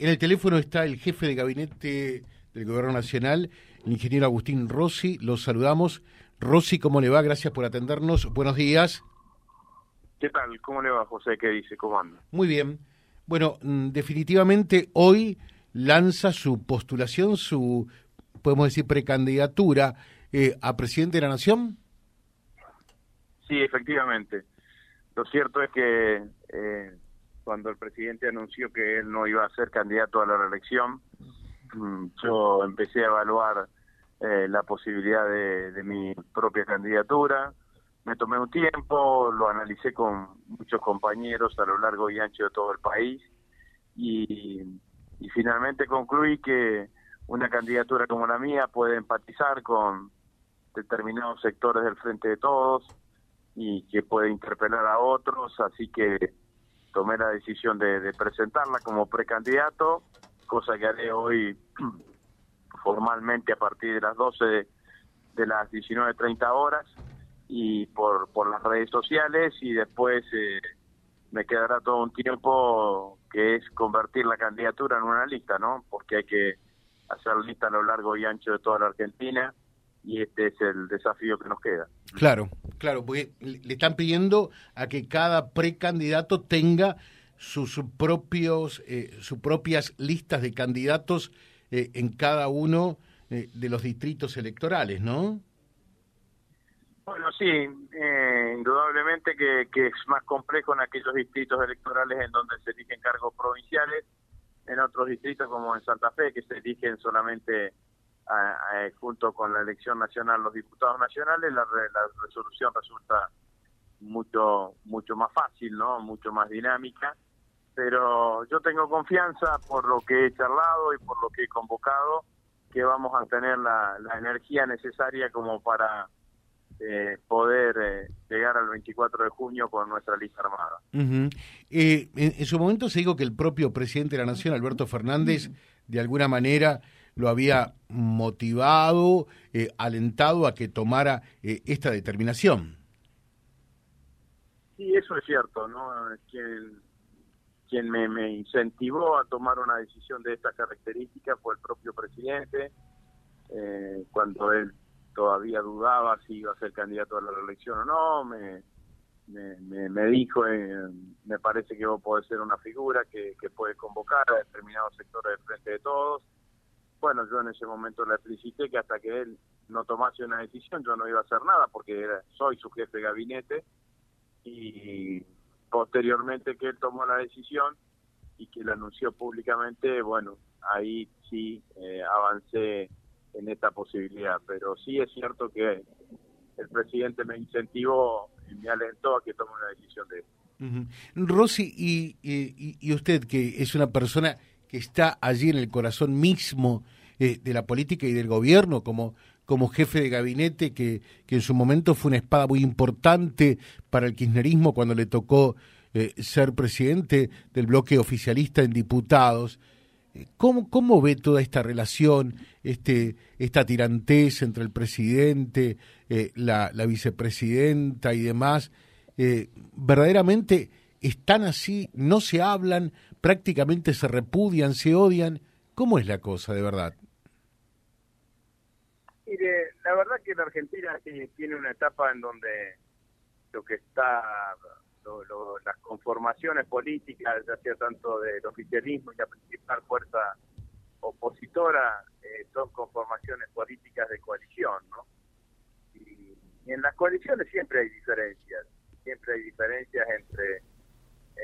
En el teléfono está el jefe de gabinete del Gobierno Nacional, el ingeniero Agustín Rossi. Los saludamos. Rossi, ¿cómo le va? Gracias por atendernos. Buenos días. ¿Qué tal? ¿Cómo le va, José? ¿Qué dice? ¿Cómo anda? Muy bien. Bueno, mm, definitivamente hoy lanza su postulación, su, podemos decir, precandidatura eh, a presidente de la Nación. Sí, efectivamente. Lo cierto es que eh, cuando el presidente anunció que él no iba a ser candidato a la reelección, mm, yo empecé a evaluar eh, la posibilidad de, mi propia candidatura. Me tomé un tiempo, lo analicé con muchos compañeros a lo largo y ancho de todo el país y, y finalmente concluí que una candidatura como la mía puede empatizar con determinados sectores del Frente de Todos y que puede interpelar a otros, así que tomé la decisión de, presentarla como precandidato, cosa que haré hoy formalmente a partir de las 12 de, las 19.30 horas y por, por las redes sociales y después eh, me quedará todo un tiempo que es convertir la candidatura en una lista, ¿no? Porque hay que hacer lista a lo largo y ancho de toda la Argentina y este es el desafío que nos queda. Claro, claro, porque le están pidiendo a que cada precandidato tenga sus propios, eh, sus propias listas de candidatos eh, en cada uno eh, de los distritos electorales, ¿no? Bueno, sí, indudablemente que, que, es más complejo en aquellos distritos electorales en donde se eligen cargos provinciales, en otros distritos como en Santa Fe, que se eligen solamente junto con la elección nacional los diputados nacionales, la, resolución resulta mucho mucho más fácil, ¿no? Mucho más dinámica, pero yo tengo confianza por lo que he charlado y por lo que he convocado que vamos a tener la, energía necesaria como para eh, poder eh, llegar al 24 de junio con nuestra lista armada. Eh, en, su momento se dijo que el propio presidente de la Nación, Alberto Fernández, de alguna manera lo había motivado, eh, alentado a que tomara eh, esta determinación. Sí, eso es cierto, ¿no? Quien, quien me, me incentivó a tomar una decisión de esta característica fue el propio presidente, eh, cuando él todavía dudaba si iba a ser candidato a la reelección o no, me, me, me, dijo, me parece que vos podés ser una figura que, que puede convocar a determinados sectores del frente de todos, bueno, yo en ese momento le explicité que hasta que él no tomase una decisión yo no iba a hacer nada porque soy su jefe de gabinete y posteriormente que él tomó la decisión y que lo anunció públicamente, bueno, ahí sí eh, avancé en esta posibilidad, pero sí es cierto que el presidente me incentivó y me alentó a que tome una decisión de él. Rosy, y, y, usted que es una persona que está allí en el corazón mismo eh, de la política y del gobierno, como, como jefe de gabinete, que, que en su momento fue una espada muy importante para el kirchnerismo cuando le tocó eh, ser presidente del bloque oficialista en diputados. Eh, ¿Cómo, ¿Cómo ve toda esta relación, este, esta tirantez entre el presidente, la, la, vicepresidenta y demás? ¿Verdaderamente están así, no se hablan, prácticamente se repudian, se odian. ¿Cómo es la cosa de verdad? Mire, la verdad que la Argentina tiene una etapa en donde lo que está, las conformaciones políticas, ya sea tanto del oficialismo y la principal fuerza opositora, eh, son conformaciones políticas de coalición, ¿no? y en las coaliciones siempre hay diferencias, siempre hay diferencias entre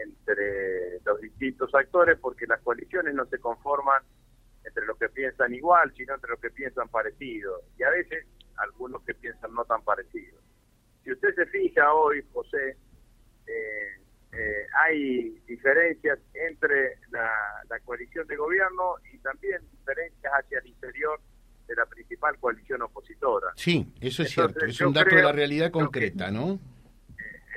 entre los distintos actores porque las coaliciones no se conforman entre los que piensan igual, sino entre los que piensan parecido. Y a veces algunos que piensan no tan parecido. Si usted se fija hoy, José, eh, eh, hay diferencias entre la, coalición de gobierno y también diferencias hacia el interior de la principal coalición opositora. Sí, eso es cierto, es un dato de la realidad concreta, ¿no?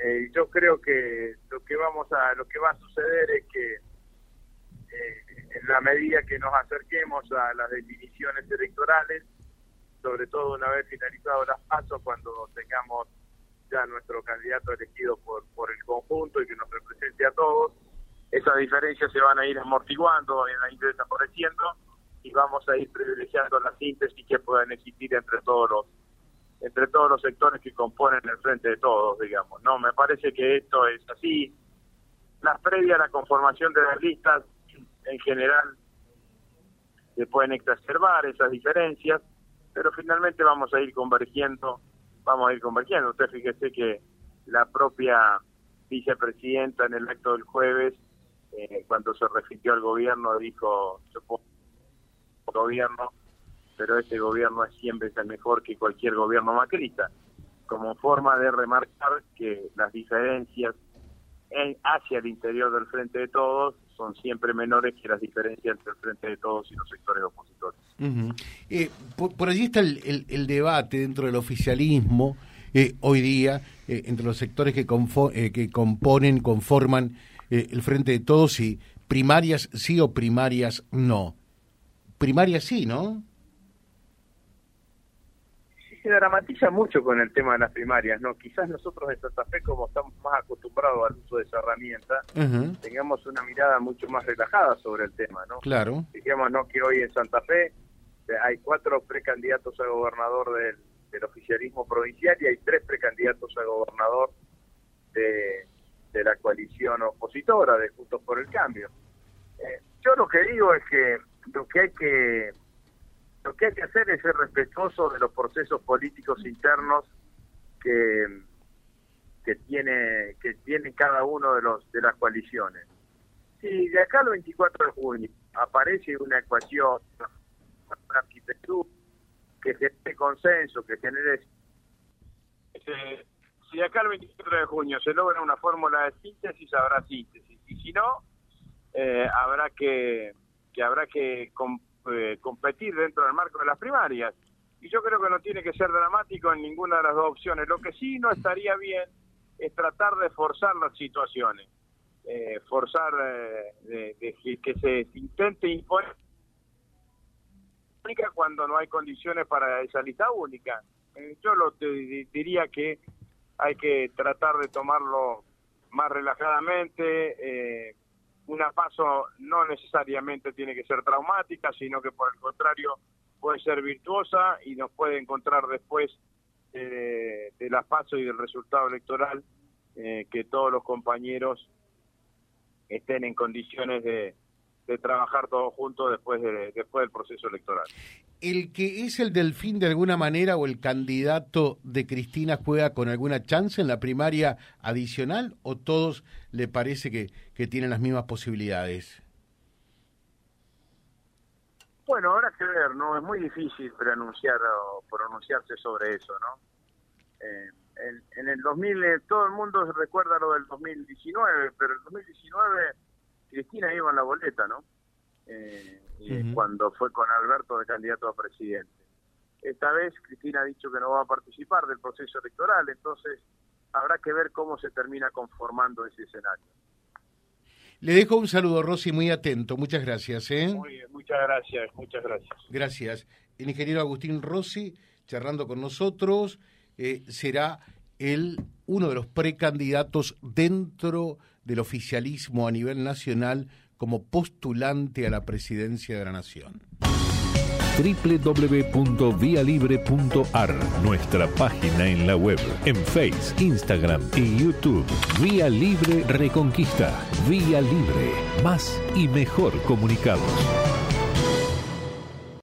Eh, yo creo que que vamos a lo que va a suceder es que eh, en la medida que nos acerquemos a las definiciones electorales sobre todo una vez finalizado las pasos cuando tengamos ya nuestro candidato elegido por por el conjunto y que nos represente a todos esas diferencias se van a ir amortiguando, van a ir desapareciendo y vamos a ir privilegiando la síntesis que puedan existir entre todos los entre todos los sectores que componen el frente de todos, digamos. No, me parece que esto es así. Las previas a la conformación de las listas, en general, se pueden exacerbar esas diferencias, pero finalmente vamos a ir convergiendo, vamos a ir convergiendo. Usted fíjese que la propia vicepresidenta en el acto del jueves, eh, cuando se refirió al gobierno, dijo, puedo gobierno pero este gobierno es siempre el mejor que cualquier gobierno macrista, como forma de remarcar que las diferencias hacia el interior del Frente de Todos son siempre menores que las diferencias entre el Frente de Todos y los sectores opositores. Eh, por, allí está el, debate dentro del oficialismo eh, hoy día, eh, entre los sectores que, que componen, conforman el Frente de Todos, y primarias sí o primarias no. Primarias sí, ¿no? Se dramatiza mucho con el tema de las primarias, ¿no? Quizás nosotros en Santa Fe, como estamos más acostumbrados al uso de esa herramienta, tengamos una mirada mucho más relajada sobre el tema, ¿no? Claro. Digamos, ¿no? Que hoy en Santa Fe eh, hay cuatro precandidatos a gobernador del, oficialismo provincial y hay tres precandidatos a gobernador de, la coalición opositora de Juntos por el Cambio. Eh, yo lo que digo es que lo que hay que lo que hay que hacer es ser respetuoso de los procesos políticos internos que que tiene que tiene cada uno de los de las coaliciones. Si de acá al 24 de junio aparece una ecuación, una arquitectura que genere consenso, que genere si de acá al 24 de junio se logra una fórmula de síntesis, habrá síntesis. Y si no, eh, habrá que, que habrá que eh, competir dentro del marco de las primarias. Y yo creo que no tiene que ser dramático en ninguna de las dos opciones. Lo que sí no estaría bien es tratar de forzar las situaciones, eh, forzar eh, de, que se intente imponer cuando no hay condiciones para esa lista única. yo lo diría que hay que tratar de tomarlo más relajadamente, una paso no necesariamente tiene que ser traumática, sino que por el contrario puede ser virtuosa y nos puede encontrar después de las y del resultado electoral eh, que todos los compañeros estén en condiciones de, de trabajar todos juntos después, de, después del proceso electoral. ¿El que es el delfín de alguna manera o el candidato de Cristina juega con alguna chance en la primaria adicional o todos le parece que, que tienen las mismas posibilidades? Bueno, habrá que ver, ¿no? Es muy difícil pronunciar o pronunciarse sobre eso, ¿no? Eh, en, en, el 2000, eh, todo el mundo recuerda lo del 2019, pero el 2019 Cristina iba en la boleta, ¿no? Eh, Cuando fue con Alberto de candidato a presidente. Esta vez Cristina ha dicho que no va a participar del proceso electoral, entonces habrá que ver cómo se termina conformando ese escenario. Le dejo un saludo, Rosy, muy atento. Muchas gracias. ¿eh? Muy bien, muchas gracias, muchas gracias. Gracias. El ingeniero Agustín Rossi, charlando con nosotros, eh, será el, uno de los precandidatos dentro del oficialismo a nivel nacional como postulante a la presidencia de la Nación www.vialibre.ar, nuestra página en la web, en Facebook, Instagram y YouTube. Vía Libre Reconquista. Vía Libre. Más y mejor comunicados.